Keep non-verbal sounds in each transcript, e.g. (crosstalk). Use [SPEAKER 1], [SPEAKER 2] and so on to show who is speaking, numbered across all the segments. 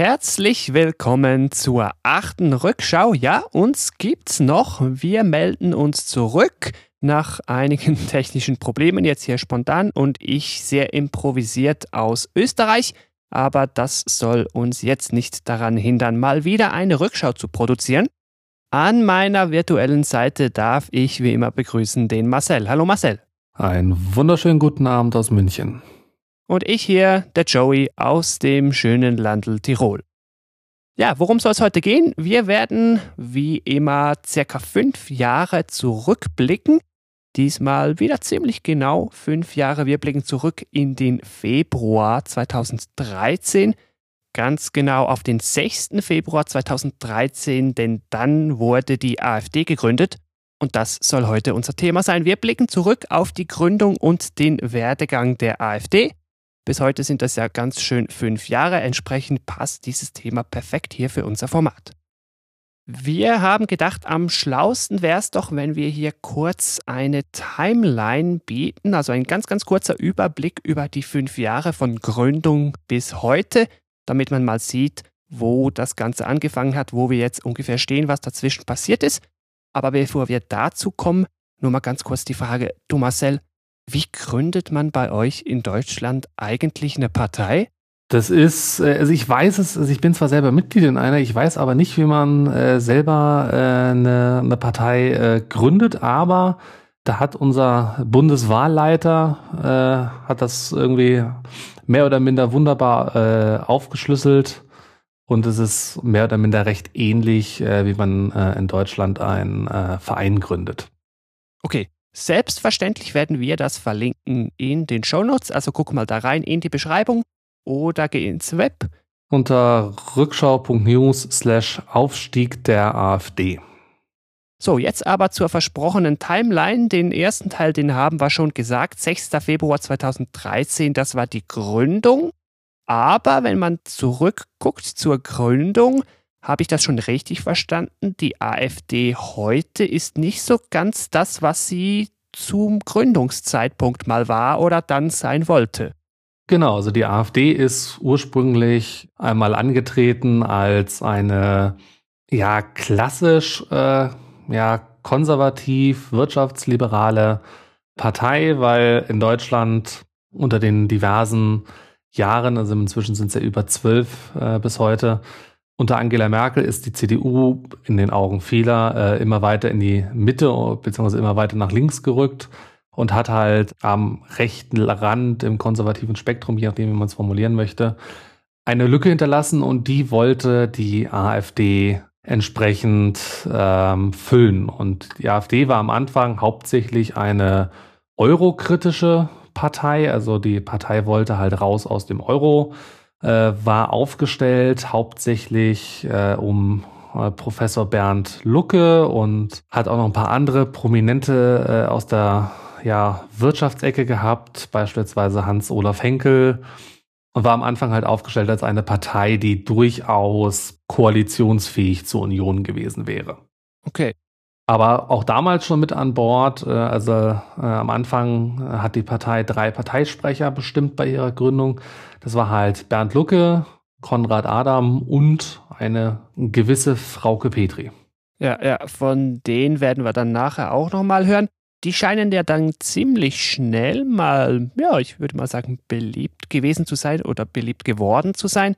[SPEAKER 1] herzlich willkommen zur achten Rückschau. Ja, uns gibt's noch. Wir melden uns zurück nach einigen (laughs) technischen Problemen jetzt hier spontan und ich sehr improvisiert aus Österreich. Aber das soll uns jetzt nicht daran hindern, mal wieder eine Rückschau zu produzieren. An meiner virtuellen Seite darf ich wie immer begrüßen den Marcel. Hallo Marcel.
[SPEAKER 2] Einen wunderschönen guten Abend aus München.
[SPEAKER 1] Und ich hier, der Joey aus dem schönen Landel Tirol. Ja, worum soll es heute gehen? Wir werden wie immer circa fünf Jahre zurückblicken. Diesmal wieder ziemlich genau fünf Jahre. Wir blicken zurück in den Februar 2013. Ganz genau auf den 6. Februar 2013, denn dann wurde die AfD gegründet. Und das soll heute unser Thema sein. Wir blicken zurück auf die Gründung und den Werdegang der AfD. Bis heute sind das ja ganz schön fünf Jahre. Entsprechend passt dieses Thema perfekt hier für unser Format. Wir haben gedacht, am schlausten wäre es doch, wenn wir hier kurz eine Timeline bieten, also ein ganz, ganz kurzer Überblick über die fünf Jahre von Gründung bis heute, damit man mal sieht, wo das Ganze angefangen hat, wo wir jetzt ungefähr stehen, was dazwischen passiert ist. Aber bevor wir dazu kommen, nur mal ganz kurz die Frage, du Marcel, wie gründet man bei euch in Deutschland eigentlich eine Partei?
[SPEAKER 2] Das ist, äh, also ich weiß es, also ich bin zwar selber Mitglied in einer, ich weiß aber nicht, wie man äh, selber äh, eine, eine Partei äh, gründet, aber da hat unser Bundeswahlleiter, äh, hat das irgendwie mehr oder minder wunderbar äh, aufgeschlüsselt und es ist mehr oder minder recht ähnlich, äh, wie man äh, in Deutschland einen äh, Verein gründet.
[SPEAKER 1] Okay, Selbstverständlich werden wir das verlinken in den Shownotes, also guck mal da rein in die Beschreibung oder geh ins Web.
[SPEAKER 2] Unter rückschau.news slash Aufstieg der AfD.
[SPEAKER 1] So, jetzt aber zur versprochenen Timeline. Den ersten Teil, den haben wir schon gesagt. 6. Februar 2013, das war die Gründung. Aber wenn man zurückguckt zur Gründung, habe ich das schon richtig verstanden? Die AfD heute ist nicht so ganz das, was sie zum Gründungszeitpunkt mal war oder dann sein wollte.
[SPEAKER 2] Genau, also die AfD ist ursprünglich einmal angetreten als eine ja klassisch äh, ja konservativ wirtschaftsliberale Partei, weil in Deutschland unter den diversen Jahren, also inzwischen sind es ja über zwölf äh, bis heute, unter Angela Merkel ist die CDU in den Augen vieler äh, immer weiter in die Mitte beziehungsweise immer weiter nach links gerückt und hat halt am rechten Rand im konservativen Spektrum, je nachdem, wie man es formulieren möchte, eine Lücke hinterlassen und die wollte die AfD entsprechend ähm, füllen. Und die AfD war am Anfang hauptsächlich eine eurokritische Partei, also die Partei wollte halt raus aus dem Euro äh, war aufgestellt hauptsächlich äh, um äh, Professor Bernd Lucke und hat auch noch ein paar andere Prominente äh, aus der ja, Wirtschaftsecke gehabt, beispielsweise Hans-Olaf Henkel und war am Anfang halt aufgestellt als eine Partei, die durchaus koalitionsfähig zur Union gewesen wäre.
[SPEAKER 1] Okay.
[SPEAKER 2] Aber auch damals schon mit an Bord. Äh, also äh, am Anfang hat die Partei drei Parteisprecher bestimmt bei ihrer Gründung. Das war halt Bernd Lucke, Konrad Adam und eine gewisse Frauke Petri.
[SPEAKER 1] Ja, ja, von denen werden wir dann nachher auch nochmal hören. Die scheinen ja dann ziemlich schnell mal, ja, ich würde mal sagen, beliebt gewesen zu sein oder beliebt geworden zu sein.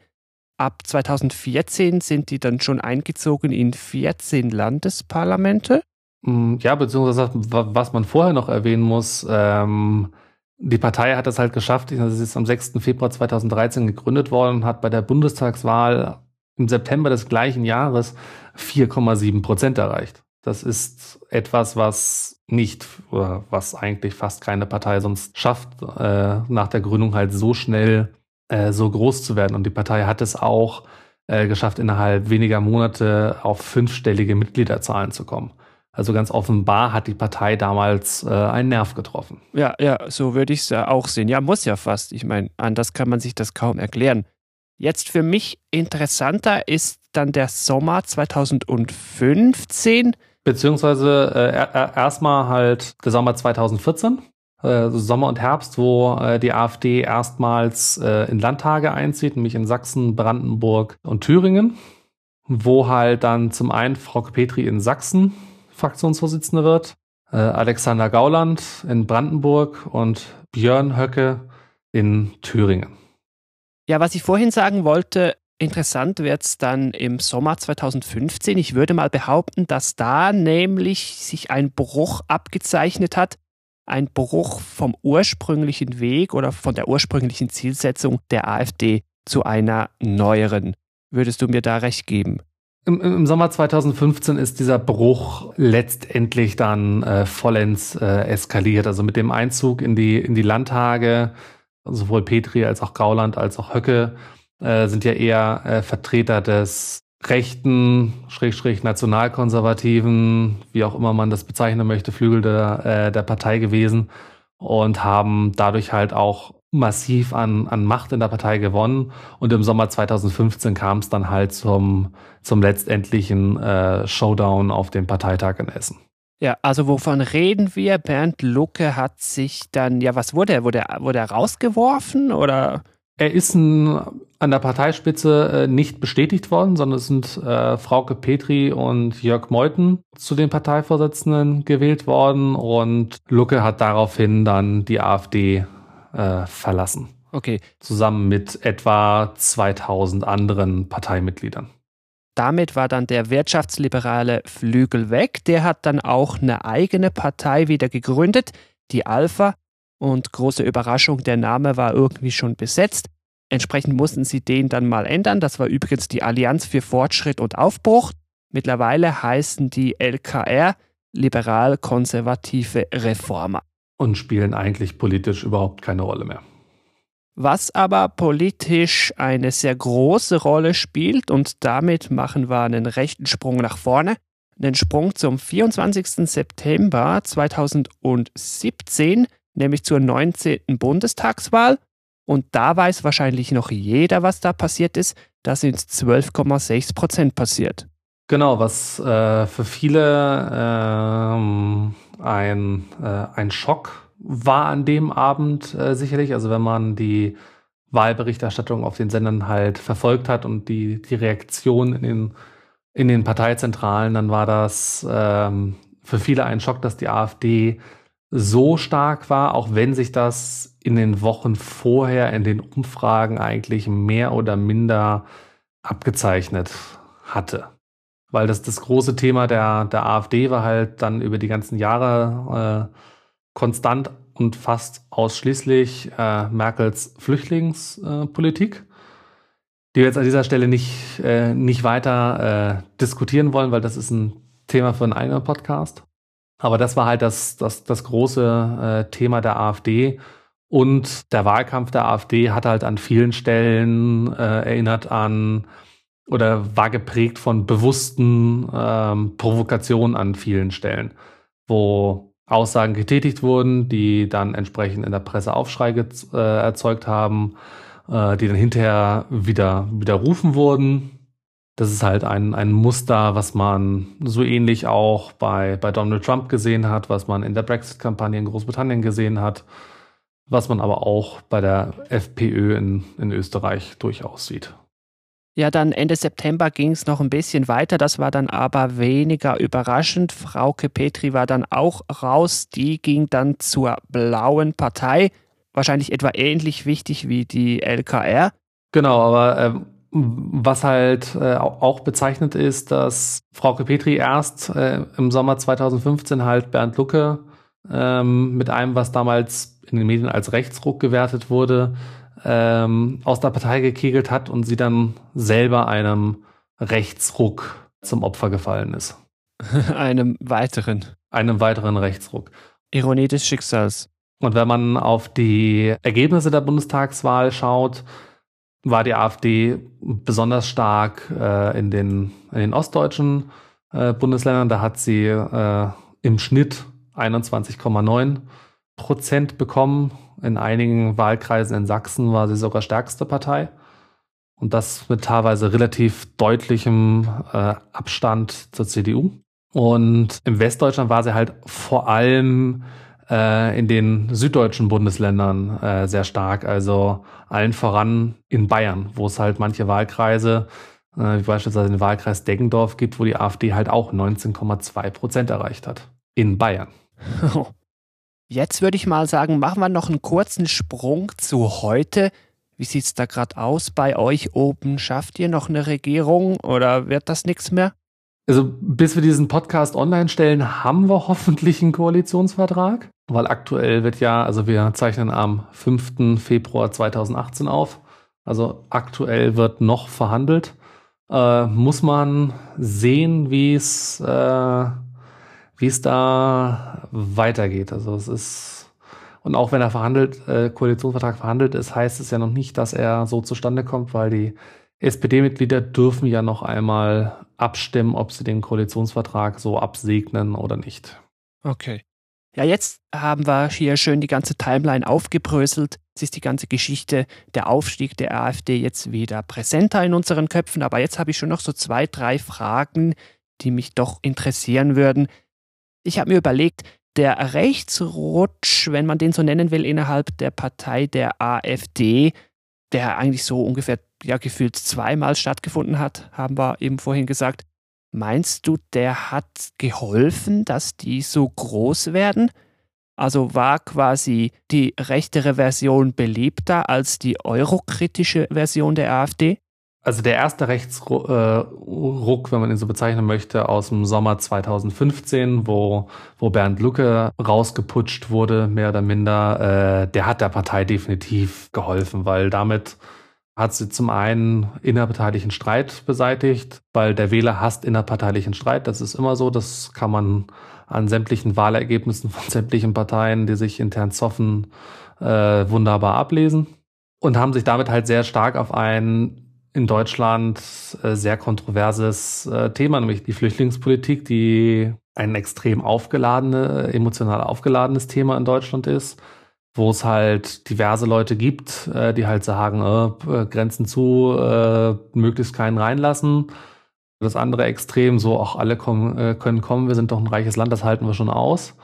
[SPEAKER 1] Ab 2014 sind die dann schon eingezogen in 14 Landesparlamente.
[SPEAKER 2] Mm, ja, beziehungsweise was man vorher noch erwähnen muss, ähm, die Partei hat es halt geschafft, sie ist am 6. Februar 2013 gegründet worden und hat bei der Bundestagswahl im September des gleichen Jahres 4,7 Prozent erreicht. Das ist etwas, was nicht was eigentlich fast keine Partei sonst schafft, äh, nach der Gründung halt so schnell äh, so groß zu werden. Und die Partei hat es auch äh, geschafft, innerhalb weniger Monate auf fünfstellige Mitgliederzahlen zu kommen. Also ganz offenbar hat die Partei damals äh, einen Nerv getroffen.
[SPEAKER 1] Ja, ja, so würde ich es ja auch sehen. Ja, muss ja fast. Ich meine, anders kann man sich das kaum erklären. Jetzt für mich interessanter ist dann der Sommer 2015.
[SPEAKER 2] Beziehungsweise äh, erstmal halt der Sommer 2014. äh, Sommer und Herbst, wo äh, die AfD erstmals äh, in Landtage einzieht, nämlich in Sachsen, Brandenburg und Thüringen, wo halt dann zum einen Frau Petri in Sachsen Fraktionsvorsitzende wird, äh, Alexander Gauland in Brandenburg und Björn Höcke in Thüringen.
[SPEAKER 1] Ja, was ich vorhin sagen wollte, interessant wird es dann im Sommer 2015. Ich würde mal behaupten, dass da nämlich sich ein Bruch abgezeichnet hat ein Bruch vom ursprünglichen Weg oder von der ursprünglichen Zielsetzung der AfD zu einer neueren. Würdest du mir da recht geben?
[SPEAKER 2] Im, Im, Sommer 2015 ist dieser Bruch letztendlich dann äh, vollends äh, eskaliert. Also mit dem Einzug in die, in die Landtage, sowohl Petri als auch Gauland als auch Höcke äh, sind ja eher äh, Vertreter des rechten, schräg, nationalkonservativen, wie auch immer man das bezeichnen möchte, Flügel der, äh, der Partei gewesen und haben dadurch halt auch massiv an, an Macht in der Partei gewonnen. Und im Sommer 2015 kam es dann halt zum, zum letztendlichen äh, Showdown auf dem Parteitag in Essen.
[SPEAKER 1] Ja, also wovon reden wir? Bernd Lucke hat sich dann, ja, was wurde er? Wurde er, wurde er rausgeworfen oder?
[SPEAKER 2] Er ist ein, an der Parteispitze äh, nicht bestätigt worden, sondern es sind äh, Frauke Petri und Jörg Meuthen zu den Parteivorsitzenden gewählt worden und Lucke hat daraufhin dann die AfD äh, verlassen.
[SPEAKER 1] Okay.
[SPEAKER 2] Zusammen mit etwa 2000 anderen Parteimitgliedern.
[SPEAKER 1] Damit war dann der wirtschaftsliberale Flügel weg. Der hat dann auch eine eigene Partei wieder gegründet, die Alpha, und große Überraschung, der Name war irgendwie schon besetzt. Entsprechend mussten sie den dann mal ändern. Das war übrigens die Allianz für Fortschritt und Aufbruch. Mittlerweile heißen die LKR liberal-konservative Reformer.
[SPEAKER 2] Und spielen eigentlich politisch überhaupt keine Rolle mehr.
[SPEAKER 1] Was aber politisch eine sehr große Rolle spielt, und damit machen wir einen rechten Sprung nach vorne, einen Sprung zum 24. September 2017 nämlich zur 19. Bundestagswahl. Und da weiß wahrscheinlich noch jeder, was da passiert ist. Da sind 12,6 Prozent passiert.
[SPEAKER 2] Genau, was äh, für viele ähm, ein, äh, ein Schock war an dem Abend äh, sicherlich. Also wenn man die Wahlberichterstattung auf den Sendern halt verfolgt hat und die, die Reaktion in den, in den Parteizentralen, dann war das ähm, für viele ein Schock, dass die AfD so stark war, auch wenn sich das in den Wochen vorher in den Umfragen eigentlich mehr oder minder abgezeichnet hatte. Weil das das große Thema der, der AfD war halt dann über die ganzen Jahre äh, konstant und fast ausschließlich äh, Merkels Flüchtlingspolitik, die wir jetzt an dieser Stelle nicht, äh, nicht weiter äh, diskutieren wollen, weil das ist ein Thema für einen eigenen Podcast. Aber das war halt das, das, das große äh, Thema der AfD. Und der Wahlkampf der AfD hat halt an vielen Stellen äh, erinnert an oder war geprägt von bewussten ähm, Provokationen an vielen Stellen, wo Aussagen getätigt wurden, die dann entsprechend in der Presse Aufschrei äh, erzeugt haben, äh, die dann hinterher wieder widerrufen wurden. Das ist halt ein, ein Muster, was man so ähnlich auch bei, bei Donald Trump gesehen hat, was man in der Brexit-Kampagne in Großbritannien gesehen hat, was man aber auch bei der FPÖ in, in Österreich durchaus sieht.
[SPEAKER 1] Ja, dann Ende September ging es noch ein bisschen weiter. Das war dann aber weniger überraschend. Frauke Petri war dann auch raus. Die ging dann zur blauen Partei. Wahrscheinlich etwa ähnlich wichtig wie die LKR.
[SPEAKER 2] Genau, aber ähm, was halt äh, auch bezeichnet ist, dass Frauke Petri erst äh, im Sommer 2015 halt Bernd Lucke ähm, mit einem, was damals in den Medien als Rechtsruck gewertet wurde, ähm, aus der Partei gekegelt hat und sie dann selber einem Rechtsruck zum Opfer gefallen ist. (laughs)
[SPEAKER 1] einem weiteren.
[SPEAKER 2] Einem weiteren Rechtsruck.
[SPEAKER 1] Ironie des Schicksals.
[SPEAKER 2] Und wenn man auf die Ergebnisse der Bundestagswahl schaut, war die AfD besonders stark äh, in, den, in den ostdeutschen äh, Bundesländern. Da hat sie äh, im Schnitt 21,9 Prozent bekommen. In einigen Wahlkreisen in Sachsen war sie sogar stärkste Partei. Und das mit teilweise relativ deutlichem äh, Abstand zur CDU. Und im Westdeutschland war sie halt vor allem äh, in den süddeutschen Bundesländern äh, sehr stark. Also allen voran in Bayern, wo es halt manche Wahlkreise, äh, wie beispielsweise den Wahlkreis Deggendorf gibt, wo die AfD halt auch 19,2 Prozent erreicht hat. In Bayern. (laughs)
[SPEAKER 1] Jetzt würde ich mal sagen, machen wir noch einen kurzen Sprung zu heute. Wie sieht es da gerade aus bei euch oben? Schafft ihr noch eine Regierung oder wird das nichts mehr?
[SPEAKER 2] Also bis wir diesen Podcast online stellen, haben wir hoffentlich einen Koalitionsvertrag, weil aktuell wird ja, also wir zeichnen am 5. Februar 2018 auf. Also aktuell wird noch verhandelt. Äh, muss man sehen, wie es äh, wie es da weitergeht. Also es ist und auch wenn er verhandelt, äh, Koalitionsvertrag verhandelt ist, heißt es ja noch nicht, dass er so zustande kommt, weil die SPD-Mitglieder dürfen ja noch einmal abstimmen, ob sie den Koalitionsvertrag so absegnen oder nicht.
[SPEAKER 1] Okay. Ja, jetzt haben wir hier schön die ganze Timeline aufgebröselt. Jetzt ist die ganze Geschichte, der Aufstieg der AfD jetzt wieder präsenter in unseren Köpfen. Aber jetzt habe ich schon noch so zwei, drei Fragen, die mich doch interessieren würden. Ich habe mir überlegt, der Rechtsrutsch, wenn man den so nennen will, innerhalb der Partei der AfD, der eigentlich so ungefähr ja gefühlt zweimal stattgefunden hat, haben wir eben vorhin gesagt. Meinst du, der hat geholfen, dass die so groß werden? Also war quasi die rechtere Version beliebter als die eurokritische Version der AfD?
[SPEAKER 2] Also der erste Rechtsruck, äh, wenn man ihn so bezeichnen möchte, aus dem Sommer 2015, wo, wo Bernd Lucke rausgeputscht wurde, mehr oder minder, äh, der hat der Partei definitiv geholfen, weil damit hat sie zum einen innerparteilichen Streit beseitigt, weil der Wähler hasst innerparteilichen Streit. Das ist immer so. Das kann man an sämtlichen Wahlergebnissen von (laughs) sämtlichen Parteien, die sich intern zoffen, äh, wunderbar ablesen. Und haben sich damit halt sehr stark auf ein in Deutschland äh, sehr kontroverses äh, Thema, nämlich die Flüchtlingspolitik, die ein extrem aufgeladene, emotional aufgeladenes Thema in Deutschland ist wo es halt diverse Leute gibt, äh, die halt sagen, äh, Grenzen zu, äh, möglichst keinen reinlassen. Das andere Extrem, so auch alle kommen, äh, können kommen, wir sind doch ein reiches Land, das halten wir schon aus.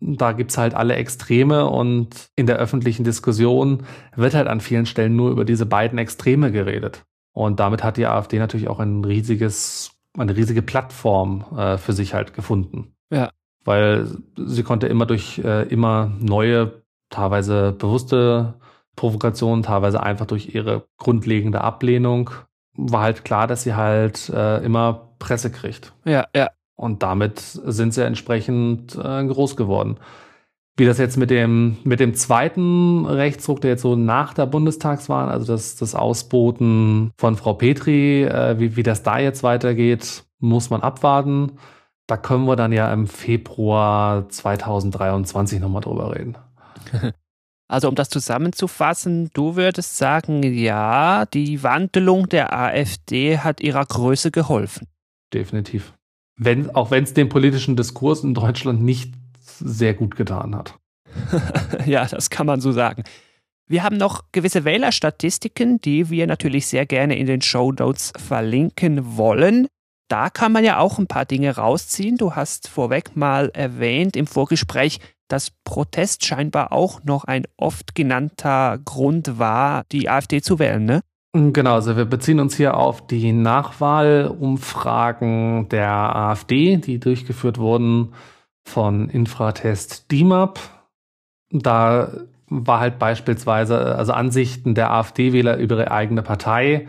[SPEAKER 2] Da gibt's halt alle Extreme und in der öffentlichen Diskussion wird halt an vielen Stellen nur über diese beiden Extreme geredet. Und damit hat die AfD natürlich auch ein riesiges, eine riesige Plattform äh, für sich halt gefunden.
[SPEAKER 1] Ja.
[SPEAKER 2] Weil sie konnte immer durch äh, immer neue teilweise bewusste Provokation, teilweise einfach durch ihre grundlegende Ablehnung, war halt klar, dass sie halt äh, immer Presse kriegt.
[SPEAKER 1] Ja, ja.
[SPEAKER 2] Und damit sind sie entsprechend äh, groß geworden. Wie das jetzt mit dem, mit dem zweiten Rechtsruck, der jetzt so nach der Bundestagswahl, also das, das Ausboten von Frau Petri, äh, wie, wie das da jetzt weitergeht, muss man abwarten. Da können wir dann ja im Februar 2023 nochmal drüber reden. (laughs)
[SPEAKER 1] Also um das zusammenzufassen, du würdest sagen, ja, die Wandlung der AfD hat ihrer Größe geholfen.
[SPEAKER 2] Definitiv. Wenn, auch wenn es den politischen Diskurs in Deutschland nicht sehr gut getan hat. (laughs)
[SPEAKER 1] ja, das kann man so sagen. Wir haben noch gewisse Wählerstatistiken, die wir natürlich sehr gerne in den Show Notes verlinken wollen. Da kann man ja auch ein paar Dinge rausziehen. Du hast vorweg mal erwähnt im Vorgespräch, dass Protest scheinbar auch noch ein oft genannter Grund war, die AfD zu wählen, ne?
[SPEAKER 2] Genau, also wir beziehen uns hier auf die Nachwahlumfragen der AfD, die durchgeführt wurden von Infratest DIMAP. Da war halt beispielsweise, also Ansichten der AfD-Wähler über ihre eigene Partei,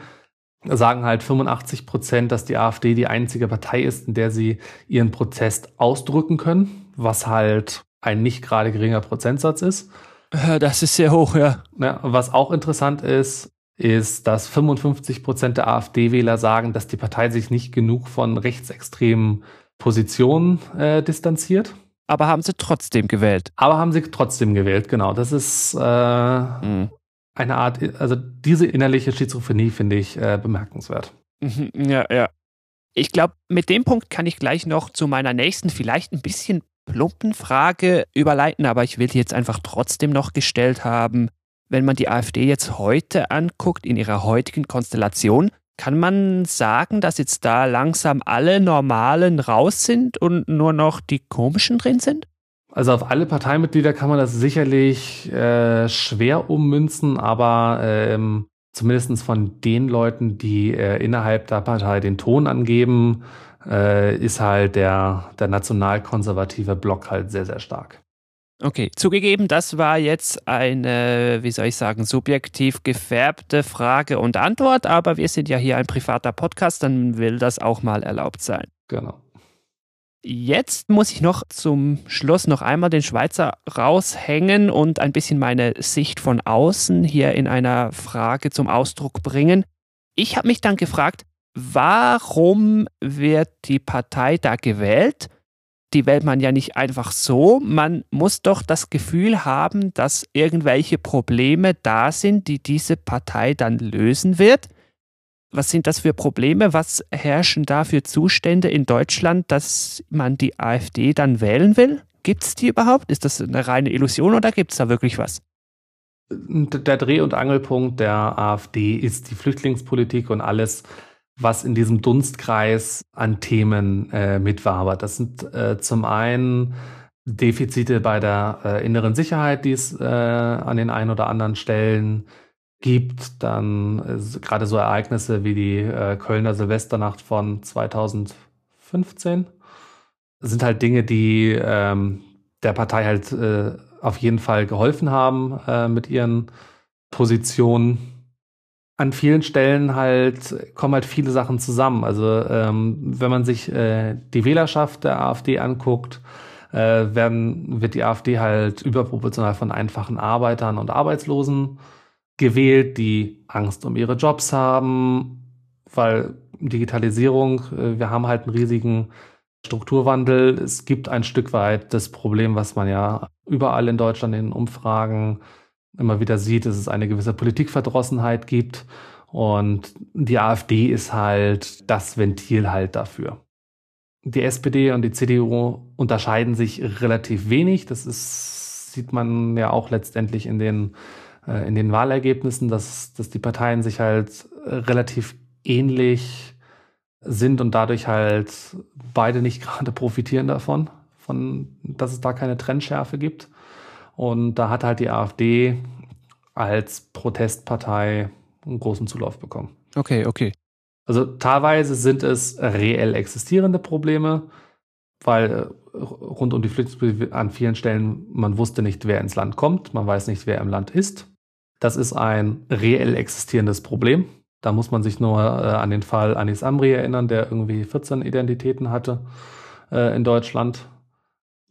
[SPEAKER 2] sagen halt 85 Prozent, dass die AfD die einzige Partei ist, in der sie ihren Protest ausdrücken können, was halt ein nicht gerade geringer Prozentsatz ist.
[SPEAKER 1] Das ist sehr hoch, ja.
[SPEAKER 2] ja was auch interessant ist, ist, dass 55 Prozent der AfD-Wähler sagen, dass die Partei sich nicht genug von rechtsextremen Positionen äh, distanziert.
[SPEAKER 1] Aber haben sie trotzdem gewählt.
[SPEAKER 2] Aber haben sie trotzdem gewählt, genau. Das ist äh, mhm. eine Art, also diese innerliche Schizophrenie finde ich äh, bemerkenswert.
[SPEAKER 1] Mhm, ja, ja. Ich glaube, mit dem Punkt kann ich gleich noch zu meiner nächsten, vielleicht ein bisschen plumpen Frage überleiten, aber ich will die jetzt einfach trotzdem noch gestellt haben. Wenn man die AfD jetzt heute anguckt, in ihrer heutigen Konstellation, kann man sagen, dass jetzt da langsam alle Normalen raus sind und nur noch die Komischen drin sind?
[SPEAKER 2] Also auf alle Parteimitglieder kann man das sicherlich äh, schwer ummünzen, aber ähm, zumindest von den Leuten, die äh, innerhalb der Partei den Ton angeben, äh, ist halt der, der nationalkonservative Block halt sehr, sehr stark.
[SPEAKER 1] Okay, zugegeben, das war jetzt eine, wie soll ich sagen, subjektiv gefärbte Frage und Antwort, aber wir sind ja hier ein privater Podcast, dann will das auch mal erlaubt sein.
[SPEAKER 2] Genau.
[SPEAKER 1] Jetzt muss ich noch zum Schluss noch einmal den Schweizer raushängen und ein bisschen meine Sicht von außen hier in einer Frage zum Ausdruck bringen. Ich habe mich dann gefragt, warum wird die Partei da gewählt? Die wählt man ja nicht einfach so. Man muss doch das Gefühl haben, dass irgendwelche Probleme da sind, die diese Partei dann lösen wird. Was sind das für Probleme? Was herrschen da für Zustände in Deutschland, dass man die AfD dann wählen will? Gibt es die überhaupt? Ist das eine reine Illusion oder gibt es da wirklich was?
[SPEAKER 2] Der Dreh- und Angelpunkt der AfD ist die Flüchtlingspolitik und alles, was in diesem Dunstkreis an Themen äh, mitwabert. Das sind äh, zum einen Defizite bei der äh, inneren Sicherheit, die es äh, an den ein oder anderen Stellen gibt. Dann äh, gerade so Ereignisse wie die äh, Kölner Silvesternacht von 2015 das sind halt Dinge, die ähm, der Partei halt auf jeden Fall geholfen haben mit ihren Positionen an vielen Stellen halt kommen halt viele Sachen zusammen. Also ähm, wenn man sich äh, die Wählerschaft der AfD anguckt, äh, werden, wird die AfD halt überproportional von einfachen Arbeitern und Arbeitslosen gewählt, die Angst um ihre Jobs haben, weil Digitalisierung, äh, wir haben halt einen riesigen Strukturwandel. Es gibt ein Stück weit das Problem, was man ja überall in Deutschland in Umfragen immer wieder sieht, dass es eine gewisse Politikverdrossenheit gibt. Und die AfD ist halt das Ventil halt dafür. Die SPD und die CDU unterscheiden sich relativ wenig. Das ist, sieht man ja auch letztendlich in den, äh, in den Wahlergebnissen, dass, dass die Parteien sich halt relativ ähnlich sind und dadurch halt beide nicht (laughs) gerade profitieren davon, von, dass es da keine Trendschärfe gibt. Und da hat halt die AfD als Protestpartei einen großen Zulauf bekommen.
[SPEAKER 1] Okay, okay.
[SPEAKER 2] Also teilweise sind es reell existierende Probleme, weil äh, rund um die Flüchtlinge an vielen Stellen man wusste nicht, wer ins Land kommt, man weiß nicht, wer im Land ist. Das ist ein reell existierendes Problem. Da muss man sich nur äh, an den Fall Anis Amri erinnern, der irgendwie 14 Identitäten hatte äh, in Deutschland.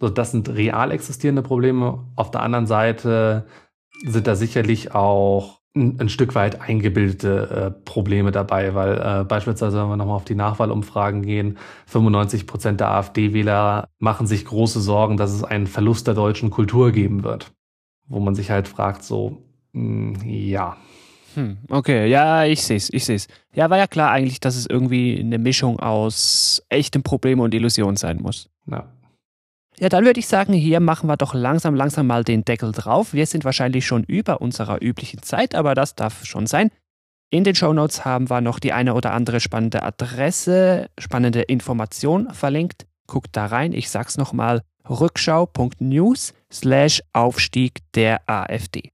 [SPEAKER 2] Also das sind real existierende Probleme. Auf der anderen Seite sind da sicherlich auch ein, ein Stück weit eingebildete äh, Probleme dabei, weil äh, beispielsweise, wenn wir nochmal auf die Nachwahlumfragen gehen, 95 Prozent der AfD-Wähler machen sich große Sorgen, dass es einen Verlust der deutschen Kultur geben wird. Wo man sich halt fragt, so, mh, hm, ja.
[SPEAKER 1] Hm, okay, ja, ich sehe es, ich sehe es. Ja, war ja klar eigentlich, dass es irgendwie eine Mischung aus echtem Problem und Illusion sein muss.
[SPEAKER 2] Ja.
[SPEAKER 1] Ja, dann würde ich sagen, hier machen wir doch langsam, langsam mal den Deckel drauf. Wir sind wahrscheinlich schon über unserer üblichen Zeit, aber das darf schon sein. In den Show Notes haben wir noch die eine oder andere spannende Adresse, spannende Information verlinkt. Guckt da rein. Ich sag's nochmal: rückschau.news slash Aufstieg der AfD.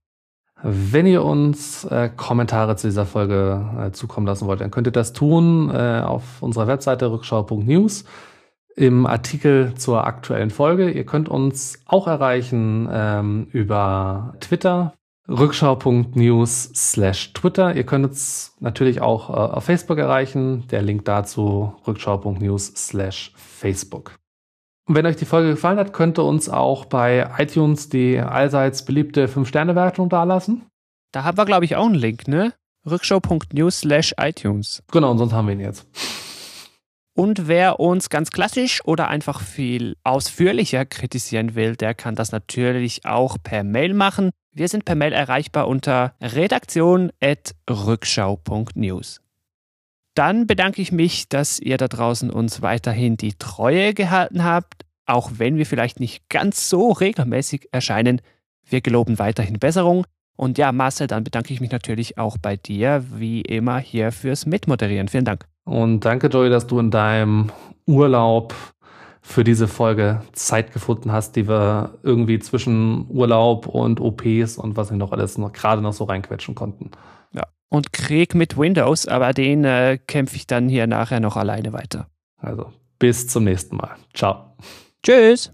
[SPEAKER 2] Wenn ihr uns äh, Kommentare zu dieser Folge äh, zukommen lassen wollt, dann könnt ihr das tun äh, auf unserer Webseite rückschau.news im Artikel zur aktuellen Folge. Ihr könnt uns auch erreichen ähm, über Twitter, rückschau.news slash Twitter. Ihr könnt uns natürlich auch äh, auf Facebook erreichen. Der Link dazu rückschau.news slash Facebook. Und wenn euch die Folge gefallen hat, könnt ihr uns auch bei iTunes die allseits beliebte 5-Sterne-Wertung dalassen.
[SPEAKER 1] Da haben wir, glaube ich, auch einen Link, ne? Rückschau.news slash iTunes.
[SPEAKER 2] Genau, und sonst haben wir ihn jetzt.
[SPEAKER 1] Und wer uns ganz klassisch oder einfach viel ausführlicher kritisieren will, der kann das natürlich auch per Mail machen. Wir sind per Mail erreichbar unter redaktion.rückschau.news. Dann bedanke ich mich, dass ihr da draußen uns weiterhin die Treue gehalten habt, auch wenn wir vielleicht nicht ganz so regelmäßig erscheinen. Wir geloben weiterhin Besserung. Und ja, Marcel, dann bedanke ich mich natürlich auch bei dir, wie immer, hier fürs Mitmoderieren. Vielen Dank.
[SPEAKER 2] Und danke, Joey, dass du in deinem Urlaub für diese Folge Zeit gefunden hast, die wir irgendwie zwischen Urlaub und OPs und was wir noch alles noch gerade noch so reinquetschen konnten.
[SPEAKER 1] Ja. Und Krieg mit Windows, aber den äh, kämpfe ich dann hier nachher noch alleine weiter.
[SPEAKER 2] Also bis zum nächsten Mal. Ciao.
[SPEAKER 1] Tschüss.